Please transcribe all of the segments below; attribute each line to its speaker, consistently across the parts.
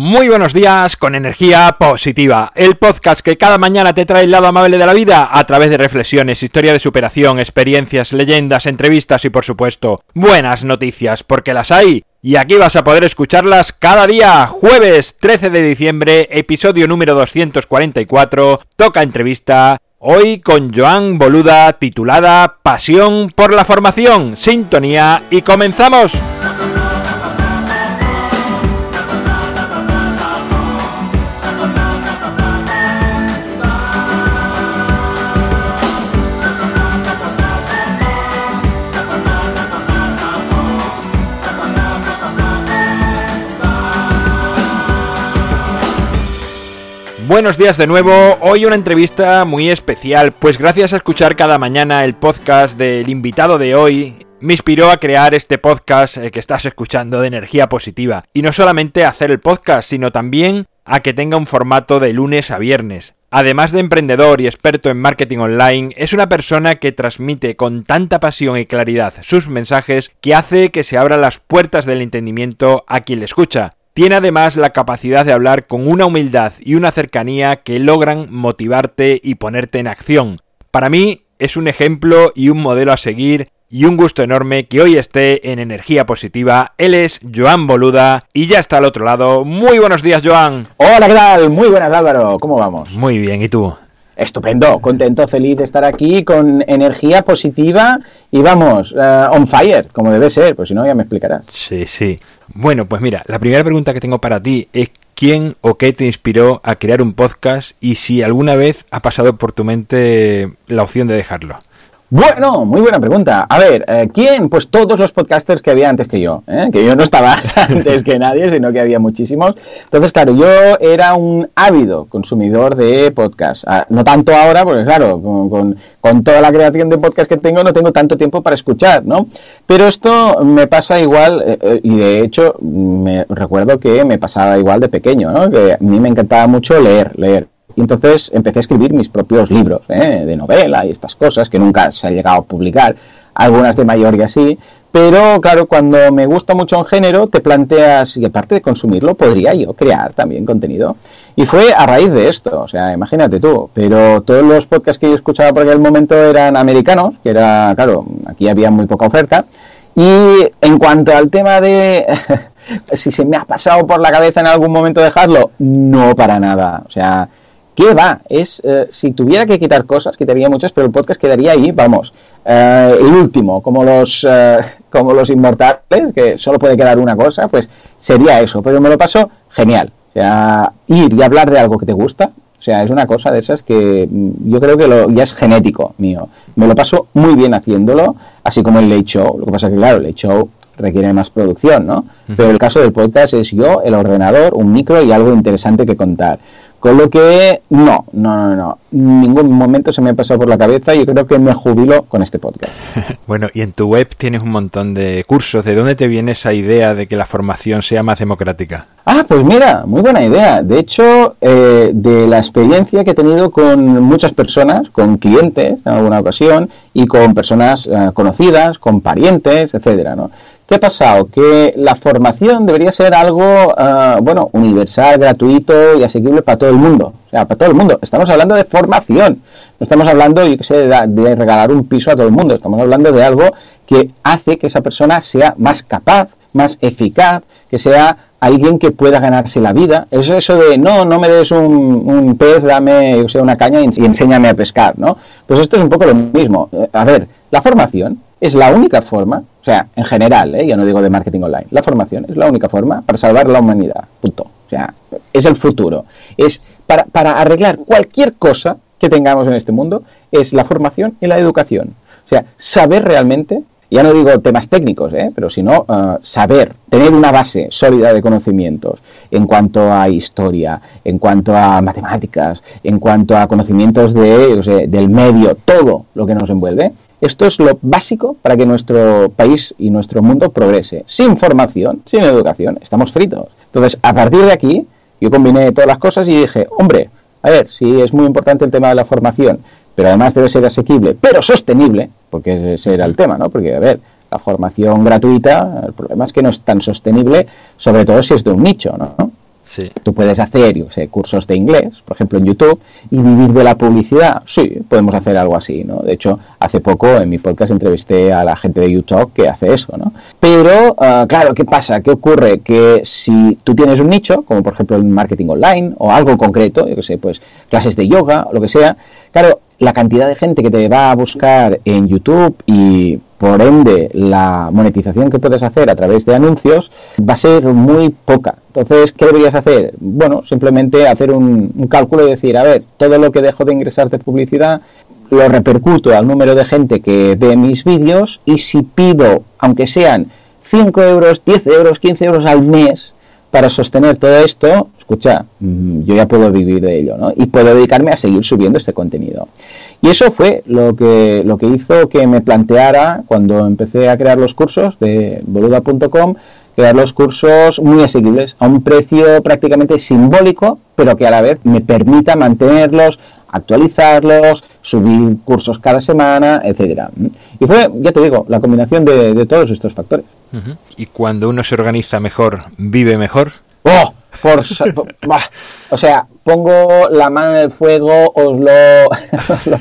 Speaker 1: Muy buenos días con energía positiva, el podcast que cada mañana te trae el lado amable de la vida a través de reflexiones, historia de superación, experiencias, leyendas, entrevistas y por supuesto buenas noticias, porque las hay y aquí vas a poder escucharlas cada día. Jueves 13 de diciembre, episodio número 244, toca entrevista. Hoy con Joan Boluda titulada Pasión por la formación, sintonía y comenzamos. Buenos días de nuevo, hoy una entrevista muy especial, pues gracias a escuchar cada mañana el podcast del invitado de hoy, me inspiró a crear este podcast eh, que estás escuchando de energía positiva. Y no solamente hacer el podcast, sino también a que tenga un formato de lunes a viernes. Además de emprendedor y experto en marketing online, es una persona que transmite con tanta pasión y claridad sus mensajes que hace que se abran las puertas del entendimiento a quien le escucha. Tiene además la capacidad de hablar con una humildad y una cercanía que logran motivarte y ponerte en acción. Para mí es un ejemplo y un modelo a seguir y un gusto enorme que hoy esté en energía positiva. Él es Joan Boluda y ya está al otro lado. Muy buenos días, Joan.
Speaker 2: Hola, ¿qué tal? Muy buenas, Álvaro. ¿Cómo vamos?
Speaker 1: Muy bien, ¿y tú?
Speaker 2: Estupendo, contento, feliz de estar aquí con energía positiva y vamos, eh, on fire, como debe ser, pues si no ya me explicarás.
Speaker 1: Sí, sí. Bueno, pues mira, la primera pregunta que tengo para ti es quién o qué te inspiró a crear un podcast y si alguna vez ha pasado por tu mente la opción de dejarlo.
Speaker 2: Bueno, muy buena pregunta. A ver, eh, ¿quién? Pues todos los podcasters que había antes que yo, ¿eh? que yo no estaba antes que nadie, sino que había muchísimos. Entonces, claro, yo era un ávido consumidor de podcast. Ah, no tanto ahora, porque claro, con, toda la creación de podcast que tengo, no tengo tanto tiempo para escuchar, ¿no? Pero esto me pasa igual, eh, y de hecho, me recuerdo que me pasaba igual de pequeño, ¿no? Que a mí me encantaba mucho leer, leer. Y entonces empecé a escribir mis propios libros ¿eh? de novela y estas cosas que nunca se ha llegado a publicar, algunas de mayor y así. Pero claro, cuando me gusta mucho un género, te planteas, y aparte de consumirlo, podría yo crear también contenido. Y fue a raíz de esto, o sea, imagínate tú. Pero todos los podcasts que yo escuchaba por aquel momento eran americanos, que era, claro, aquí había muy poca oferta. Y en cuanto al tema de si se me ha pasado por la cabeza en algún momento dejarlo, no para nada. O sea, ¿Qué va? Es, eh, si tuviera que quitar cosas, quitaría muchas, pero el podcast quedaría ahí, vamos, eh, el último, como los, eh, como los inmortales, que solo puede quedar una cosa, pues sería eso. Pero me lo paso genial. O sea, ir y hablar de algo que te gusta, o sea, es una cosa de esas que mm, yo creo que lo, ya es genético mío. Me lo paso muy bien haciéndolo, así como el late show. Lo que pasa es que, claro, el late show requiere más producción, ¿no? Pero el caso del podcast es yo, el ordenador, un micro y algo interesante que contar. Con lo que no, no, no, no. Ningún momento se me ha pasado por la cabeza y yo creo que me jubilo con este podcast.
Speaker 1: bueno, y en tu web tienes un montón de cursos. ¿De dónde te viene esa idea de que la formación sea más democrática?
Speaker 2: Ah, pues mira, muy buena idea. De hecho, eh, de la experiencia que he tenido con muchas personas, con clientes en alguna ocasión y con personas eh, conocidas, con parientes, etcétera, ¿no? ¿Qué ha pasado? Que la formación debería ser algo, uh, bueno, universal, gratuito y asequible para todo el mundo. O sea, para todo el mundo. Estamos hablando de formación. No estamos hablando, yo qué sé, de, regalar un piso a todo el mundo. Estamos hablando de algo que hace que esa persona sea más capaz, más eficaz, que sea alguien que pueda ganarse la vida. Es eso de, no, no me des un, un pez, dame yo sé, una caña y, y, enséñame a pescar, ¿no? Pues esto es un poco lo mismo. Eh, a ver, la formación es la única forma, o sea, en general, ¿eh? ya no digo de marketing online, la formación es la única forma para salvar la humanidad, punto. O sea, es el futuro. Es para, para arreglar cualquier cosa que tengamos en este mundo, es la formación y la educación. O sea, saber realmente ya no digo temas técnicos, ¿eh? pero sino uh, saber, tener una base sólida de conocimientos en cuanto a historia, en cuanto a matemáticas, en cuanto a conocimientos de, del medio, todo lo que nos envuelve. Esto es lo básico para que nuestro país y nuestro mundo progrese. Sin formación, sin educación, estamos fritos. Entonces, a partir de aquí, yo combiné todas las cosas y dije, hombre, a ver, si es muy importante el tema de la formación, pero además debe ser asequible, pero sostenible, porque ese era el tema, ¿no? Porque, a ver, la formación gratuita, el problema es que no es tan sostenible, sobre todo si es de un nicho, ¿no?
Speaker 1: Sí.
Speaker 2: Tú puedes hacer, yo sé, cursos de inglés, por ejemplo, en YouTube, y vivir de la publicidad. Sí, podemos hacer algo así, ¿no? De hecho, hace poco en mi podcast entrevisté a la gente de YouTube que hace eso, ¿no? Pero, ah, claro, ¿qué pasa? ¿Qué ocurre? Que si tú tienes un nicho, como por ejemplo el marketing online o algo concreto, yo que sé, pues clases de yoga o lo que sea, claro, la cantidad de gente que te va a buscar en YouTube y por ende la monetización que puedes hacer a través de anuncios va a ser muy poca. Entonces, ¿qué deberías hacer? Bueno, simplemente hacer un, cálculo y decir, a ver, todo lo que dejo de ingresar de publicidad lo repercuto al número de gente que ve mis vídeos y si pido, aunque sean 5 euros, 10 euros, 15 euros al mes para sostener todo esto, escucha, mm, yo ya puedo vivir de ello, ¿no? Y puedo dedicarme a seguir subiendo este contenido. Y eso fue lo que, lo que hizo que me planteara, cuando empecé a crear los cursos de boluda.com, crear los cursos muy asequibles, a un precio prácticamente simbólico, pero que a la vez me permita mantenerlos, actualizarlos, subir cursos cada semana, etcétera. Y fue, ya te digo, la combinación de, de todos estos factores.
Speaker 1: Y cuando uno se organiza mejor, vive mejor.
Speaker 2: ¡Oh! Por, bah. o sea, pongo la mano en el fuego, os lo, os lo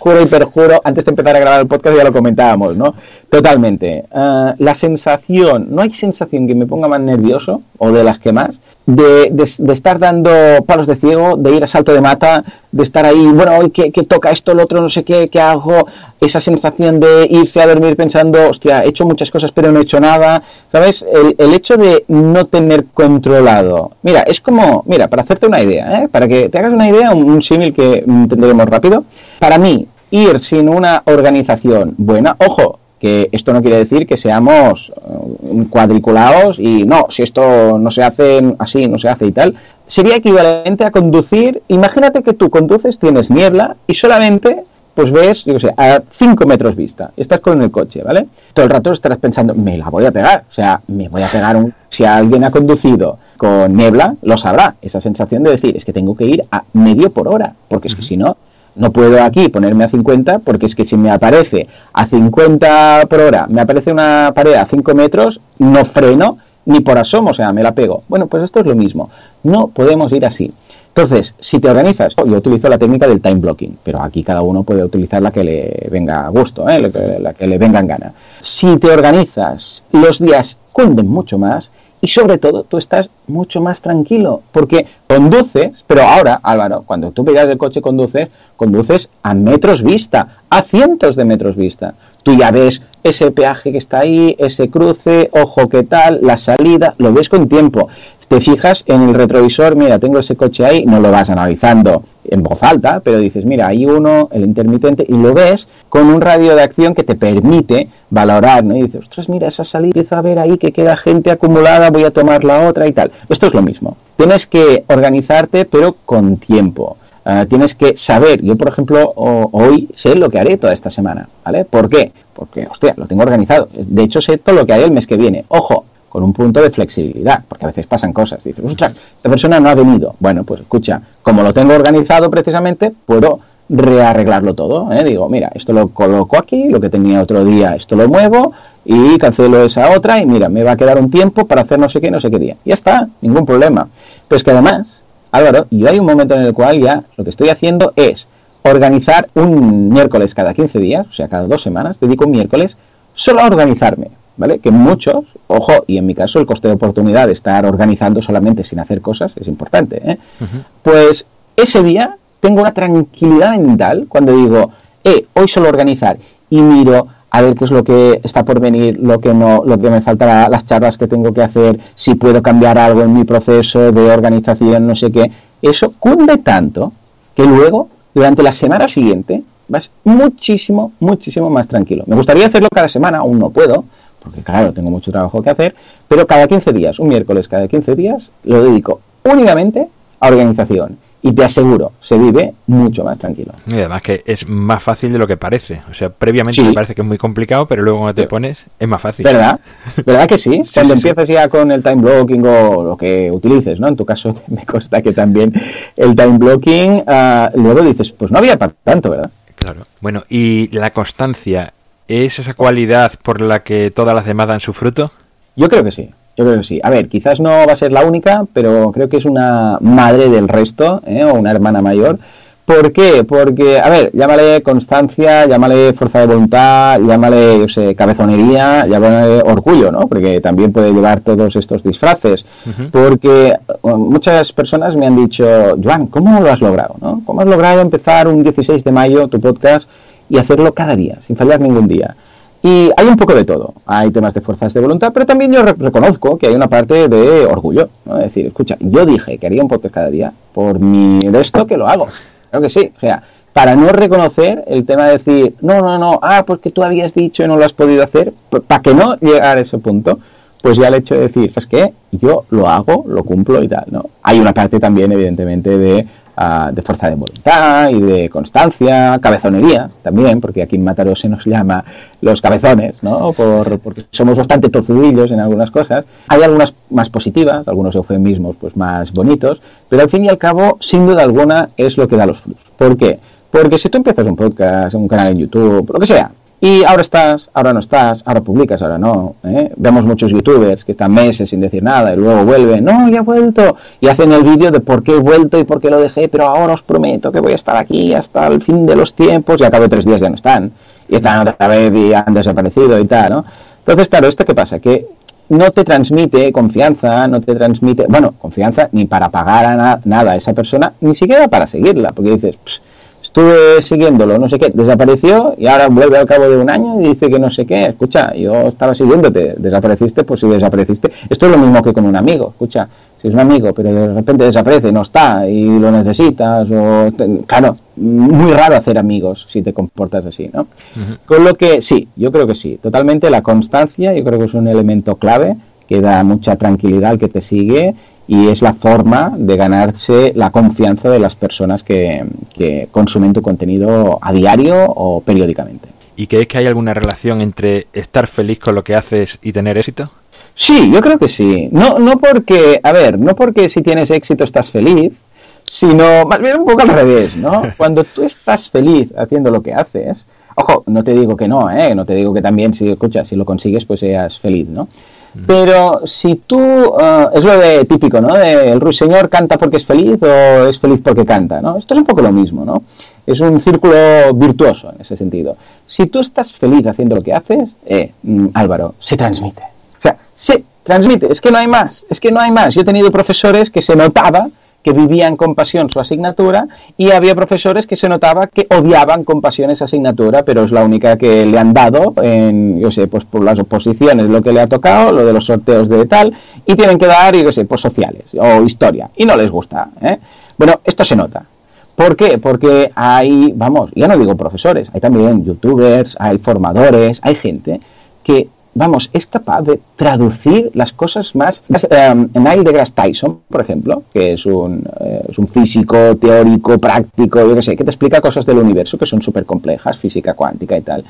Speaker 2: juro y perjuro. Antes de empezar a grabar el podcast ya lo comentábamos, ¿no? Totalmente. Ah, la sensación, no hay sensación que me ponga más nervioso, o de las que más, de, estar dando palos de ciego, de ir a salto de mata, de estar ahí, bueno, hoy que, toca esto, el otro, no sé qué, qué hago, esa sensación de irse a dormir pensando, hostia, he hecho muchas cosas pero no he hecho nada, ¿sabes? El, el hecho de no tener controlado. Mira, es como, mira, para hacerte una idea, ¿eh? para que te hagas una idea, un, un símil que mm, entenderemos rápido, para mí, ir sin una organización buena, ojo, que esto no quiere decir que seamos eh, cuadriculados y no, si esto no se hace así, no se hace y tal, sería equivalente a conducir, imagínate que tú conduces, tienes niebla y solamente pues ves, yo qué sé, a 5 metros vista, estás con el coche, ¿vale? Todo el rato estarás pensando, me la voy a pegar, o sea, me voy a pegar un... Si alguien ha conducido con niebla, lo sabrá, esa sensación de decir, es que tengo que ir a medio por hora, porque es que si no, no puedo aquí ponerme a 50 porque es que si me aparece a 50 por hora, me aparece una pared a 5 metros, no freno ni por asomo, o sea, me la pego. Bueno, pues esto es lo mismo. No podemos ir así. Entonces, si te organizas, yo utilizo la técnica del time blocking, pero aquí cada uno puede utilizar la que le venga a gusto, ¿eh? la, que, la que le venga en gana. Si te organizas, los días cunden mucho más y sobre todo tú estás mucho más tranquilo porque conduces, pero ahora Álvaro, cuando tú miras el coche conduces, conduces a metros vista, a cientos de metros vista. Tú ya ves ese peaje que está ahí, ese cruce, ojo qué tal, la salida, lo ves con tiempo. Te fijas en el retrovisor, mira, tengo ese coche ahí, no lo vas analizando en voz alta, pero dices, mira, hay uno, el intermitente, y lo ves con un radio de acción que te permite valorar, ¿no? Y dices, ostras, mira, esa salida, empiezo a ver ahí que queda gente acumulada, voy a tomar la otra y tal. Esto es lo mismo. Tienes que organizarte, pero con tiempo. Uh, tienes que saber, yo por ejemplo hoy sé lo que haré toda esta semana, ¿vale? ¿Por qué? Porque, hostia, lo tengo organizado. De hecho sé todo lo que haré el mes que viene. Ojo, con un punto de flexibilidad, porque a veces pasan cosas. Dices, ostras, esta persona no ha venido. Bueno, pues escucha, como lo tengo organizado precisamente, puedo rearreglarlo todo. ¿eh? Digo, mira, esto lo coloco aquí, lo que tenía otro día, esto lo muevo y cancelo esa otra y mira, me va a quedar un tiempo para hacer no sé qué, no sé qué día. Ya está, ningún problema. Pero es que además, Álvaro, yo hay un momento en el cual ya lo que estoy haciendo es organizar un miércoles cada 15 días, o sea, cada dos semanas, dedico un miércoles solo a organizarme. ¿Vale? Que muchos, ojo, y en mi caso el coste de oportunidad de estar organizando solamente sin hacer cosas es importante, ¿eh? uh -huh. Pues ese día tengo una tranquilidad mental cuando digo, eh, hoy solo organizar y miro a ver qué es lo que está por venir, lo que no, lo que me falta, las charlas que tengo que hacer, si puedo cambiar algo en mi proceso de organización, no sé qué. Eso cunde tanto que luego, durante la semana siguiente, vas muchísimo, muchísimo más tranquilo. Me gustaría hacerlo cada semana, aún no puedo, porque claro, tengo mucho trabajo que hacer, pero cada 15 días, un miércoles cada 15 días, lo dedico únicamente a organización. Y te aseguro, se vive mucho más tranquilo.
Speaker 1: Y además que es más fácil de lo que parece. O sea, previamente sí. me parece que es muy complicado, pero luego cuando te pones es más fácil.
Speaker 2: ¿Verdad? ¿Verdad que sí? sí cuando sí, empiezas ya con el time blocking o lo que utilices, ¿no? En tu caso me consta que también el time blocking, uh, luego dices, pues no había para tanto, ¿verdad?
Speaker 1: Claro. Bueno, ¿y la constancia ¿Es esa cualidad por la que todas las demás dan su fruto?
Speaker 2: Yo creo que sí. Yo creo que sí. A ver, quizás no va a ser la única, pero creo que es una madre del resto, ¿eh? o una hermana mayor. ¿Por qué? Porque, a ver, llámale constancia, llámale fuerza de voluntad, llámale, yo sé, cabezonería, llámale orgullo, ¿no? Porque también puede llevar todos estos disfraces. Porque muchas personas me han dicho, Joan, ¿cómo lo has logrado? ¿no? ¿Cómo has logrado empezar un 16 de mayo tu podcast y hacerlo cada día, sin fallar ningún día? Y hay un poco de todo. Hay temas de fuerzas de voluntad, pero también yo reconozco que hay una parte de orgullo. Es decir, escucha, yo dije que haría un podcast cada día por mi de esto que lo hago. Creo que sí. O sea, para no reconocer el tema de decir, no, no, no, ah, porque tú habías dicho y no lo has podido hacer, para que no llegar a ese punto, pues ya el hecho de decir, ¿sabes qué? Yo lo hago, lo cumplo y tal, ¿no? Hay una parte también, evidentemente, de de fuerza de voluntad y de constancia, cabezonería también, porque aquí en Mataró se nos llama los cabezones, ¿no? Por, porque somos bastante tozudillos en algunas cosas. Hay algunas más positivas, algunos eufemismos pues más bonitos, pero al fin y al cabo, sin duda alguna, es lo que da los frutos. ¿Por qué? Porque si tú empiezas un podcast, un canal en YouTube, lo que sea, y ahora estás, ahora no estás, ahora publicas, ahora no. ¿eh? Vemos muchos youtubers que están meses sin decir nada y luego vuelven, no, ya he vuelto. Y hacen el vídeo de por qué he vuelto y por qué lo dejé, pero ahora os prometo que voy a estar aquí hasta el fin de los tiempos y a de tres días ya no están. Y están otra vez y han desaparecido y tal, ¿no? Entonces, claro, ¿esto qué pasa? Que no te transmite confianza, no te transmite, bueno, confianza ni para pagar a nada a esa persona, ni siquiera para seguirla, porque dices, estuve siguiéndolo, no sé qué, desapareció y ahora vuelve al cabo de un año y dice que no sé qué, escucha, yo estaba siguiéndote, desapareciste, pues si desapareciste, esto es lo mismo que con un amigo, escucha, si es un amigo, pero de repente desaparece, no está y lo necesitas, o claro, muy raro hacer amigos si te comportas así, ¿no? Con lo que sí, yo creo que sí, totalmente la constancia, yo creo que es un elemento clave que da mucha tranquilidad al que te sigue y es la forma de ganarse la confianza de las personas que, consumen tu contenido a diario o periódicamente.
Speaker 1: ¿Y crees que hay alguna relación entre estar feliz con lo que haces y tener éxito?
Speaker 2: Sí, yo creo que sí. No, no porque, a ver, no porque si tienes éxito estás feliz, sino más bien un poco al revés, ¿no? Cuando tú estás feliz haciendo lo que haces, ojo, no te digo que no, ¿eh? No te digo que también si escuchas, si lo consigues, pues seas feliz, ¿no? Pero si tú, eh, es lo de típico, ¿no? De el ruiseñor canta porque es feliz o es feliz porque canta, ¿no? Esto es un poco lo mismo, ¿no? Es un círculo virtuoso en ese sentido. Si tú estás feliz haciendo lo que haces, eh, mm, Álvaro, se transmite. O sea, se transmite, es que no hay más, es que no hay más. Yo he tenido profesores que se notaba que vivían con pasión su asignatura y había profesores que se notaba que odiaban con pasión esa asignatura, pero es la única que le han dado en, yo sé, pues por las oposiciones, lo que le ha tocado, lo de los sorteos de tal, y tienen que dar, yo sé, pues sociales o historia, y no les gusta. ¿eh? Bueno, esto se nota. ¿Por qué? Porque hay, vamos, ya no digo profesores, hay también youtubers, hay formadores, hay gente que vamos, es capaz de traducir las cosas más... Um, Neil deGrasse Tyson, por ejemplo, que es un, eh, es un físico teórico, práctico, yo qué sé, que te explica cosas del universo que son súper complejas, física cuántica y tal.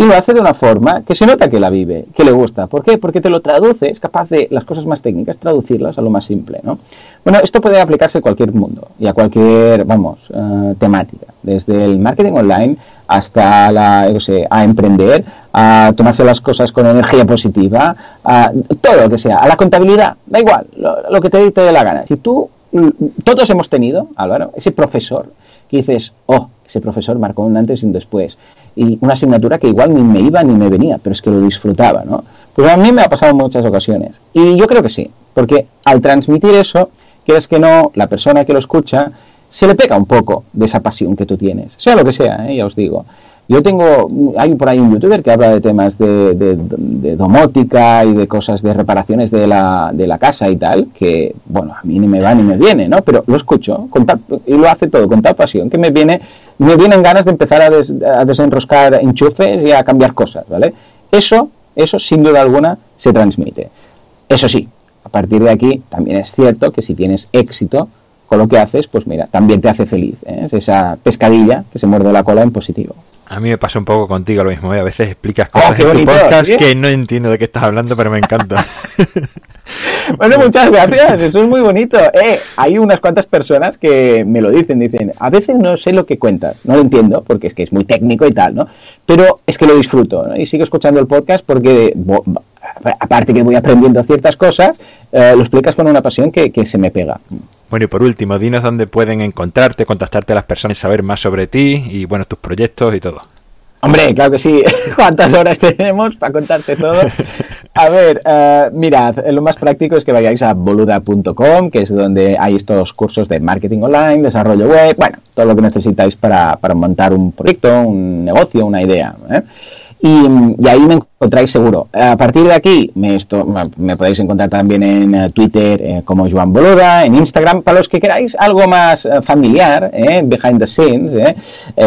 Speaker 2: Y lo hace de una forma que se nota que la vive, que le gusta. ¿Por qué? Porque te lo traduce, es capaz de las cosas más técnicas, traducirlas a lo más simple, ¿no? Bueno, esto puede aplicarse a cualquier mundo y a cualquier, vamos, uh, temática. Desde el marketing online hasta la, yo sé, a emprender, a tomarse las cosas con energía positiva, a todo lo que sea, a la contabilidad, da igual, lo, que te, te dé la gana. Si tú, mm, todos hemos tenido, Álvaro, ese profesor que dices, oh, ese profesor marcó un antes y un después, y una asignatura que igual ni me iba ni me venía, pero es que lo disfrutaba, ¿no? Pues a mí me ha pasado en muchas ocasiones, y yo creo que sí, porque al transmitir eso, quieres que no, la persona que lo escucha, se le pega un poco de esa pasión que tú tienes, sea lo que sea, ¿eh? ya os digo. Yo tengo, hay por ahí un youtuber que habla de temas de, domótica y de cosas de reparaciones de la, de la, casa y tal, que, bueno, a mí ni me va ni me viene, ¿no? Pero lo escucho y lo hace todo con tal pasión que me viene, me vienen ganas de empezar a, a desenroscar enchufes y a cambiar cosas, ¿vale? Eso, eso sin duda alguna se transmite. Eso sí, a partir de aquí también es cierto que si tienes éxito, con lo que haces, pues mira, también te hace feliz. ¿eh? Es esa pescadilla que se muerde la cola en positivo.
Speaker 1: A mí me pasa un poco contigo lo mismo. ¿eh? A veces explicas oh, cosas en tu podcast que no entiendo de qué estás hablando, pero me encanta.
Speaker 2: bueno, muchas gracias. Eso es muy bonito. Eh, hay unas cuantas personas que me lo dicen. Dicen, a veces no sé lo que cuentas. No lo entiendo porque es que es muy técnico y tal, ¿no? Pero es que lo disfruto. ¿no? Y sigo escuchando el podcast porque aparte que voy aprendiendo ciertas cosas, eh, lo explicas con una pasión que, que se me pega.
Speaker 1: Bueno, y por último, dinos dónde pueden encontrarte, contactarte a las personas, saber más sobre ti y, bueno, tus proyectos y todo.
Speaker 2: Hombre, claro que sí. ¿Cuántas horas tenemos para contarte todo? A ver, uh, mirad, lo más práctico es que vayáis a boluda.com, que es donde hay estos cursos de marketing online, desarrollo web, bueno, todo lo que necesitáis para, para montar un proyecto, un negocio, una idea. ¿eh? Y, ahí me encontráis seguro. A partir de aquí me, esto, me podéis encontrar también en eh, Twitter eh, como Joan Boluda, en Instagram, para los que queráis algo más eh, familiar, behind the scenes,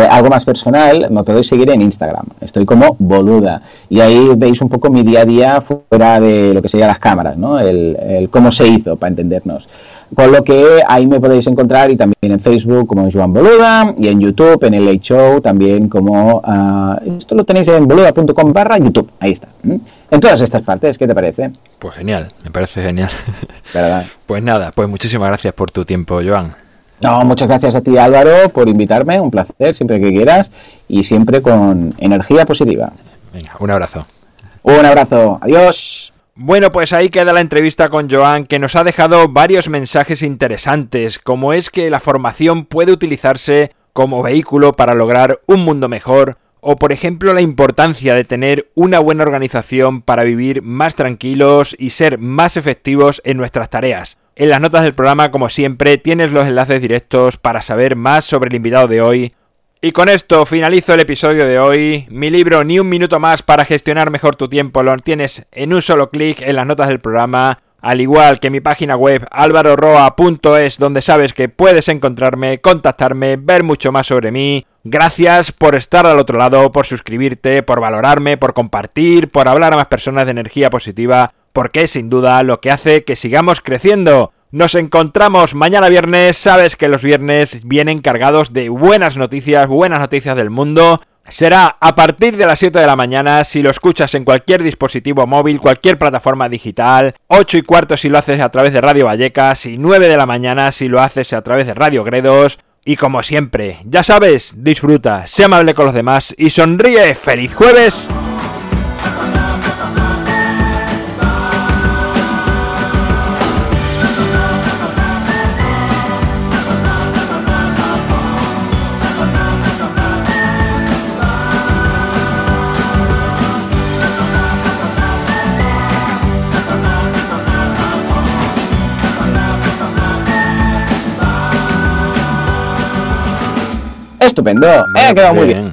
Speaker 2: algo más personal, me podéis seguir en Instagram. Estoy como Boluda y ahí veis un poco mi día a día fuera de lo que serían las cámaras, ¿no? el, el cómo se hizo, para entendernos. Con lo que ahí me podéis encontrar y también en Facebook como Joan Boluda y en YouTube, en el Late Show, también como... Uh, esto lo tenéis en boluda.com barra YouTube, ahí está. En todas estas partes, ¿qué te parece?
Speaker 1: Pues genial, me parece genial. Pues nada, pues muchísimas gracias por tu tiempo, Joan.
Speaker 2: No, muchas gracias a ti Álvaro por invitarme, un placer, siempre que quieras y siempre con energía positiva.
Speaker 1: Venga, un abrazo.
Speaker 2: Un abrazo, adiós.
Speaker 1: Bueno, pues ahí queda la entrevista con Joan, que nos ha dejado varios mensajes interesantes, como es que la formación puede utilizarse como vehículo para lograr un mundo mejor, o por ejemplo la importancia de tener una buena organización para vivir más tranquilos y ser más efectivos en nuestras tareas. En las notas del programa, como siempre, tienes los enlaces directos para saber más sobre el invitado de hoy, y con esto finalizo el episodio de hoy. Mi libro Ni un minuto más para gestionar mejor tu tiempo lo tienes en un solo clic en las notas del programa, al igual que mi página web alvaroroa.es donde sabes que puedes encontrarme, contactarme, ver mucho más sobre mí. Gracias por estar al otro lado, por suscribirte, por valorarme, por compartir, por hablar a más personas de energía positiva, porque es sin duda lo que hace que sigamos creciendo. Nos encontramos mañana viernes. Sabes que los viernes vienen cargados de buenas noticias, buenas noticias del mundo. Será a partir de las 7 de la mañana si lo escuchas en cualquier dispositivo móvil, cualquier plataforma digital, 8 y cuarto si lo haces a través de Radio Vallecas y 9 de la mañana si lo haces a través de Radio Gredos. Y como siempre, ya sabes, disfruta, sé amable con los demás y sonríe. ¡Feliz jueves!
Speaker 2: Estupendo. ha quedado muy bien.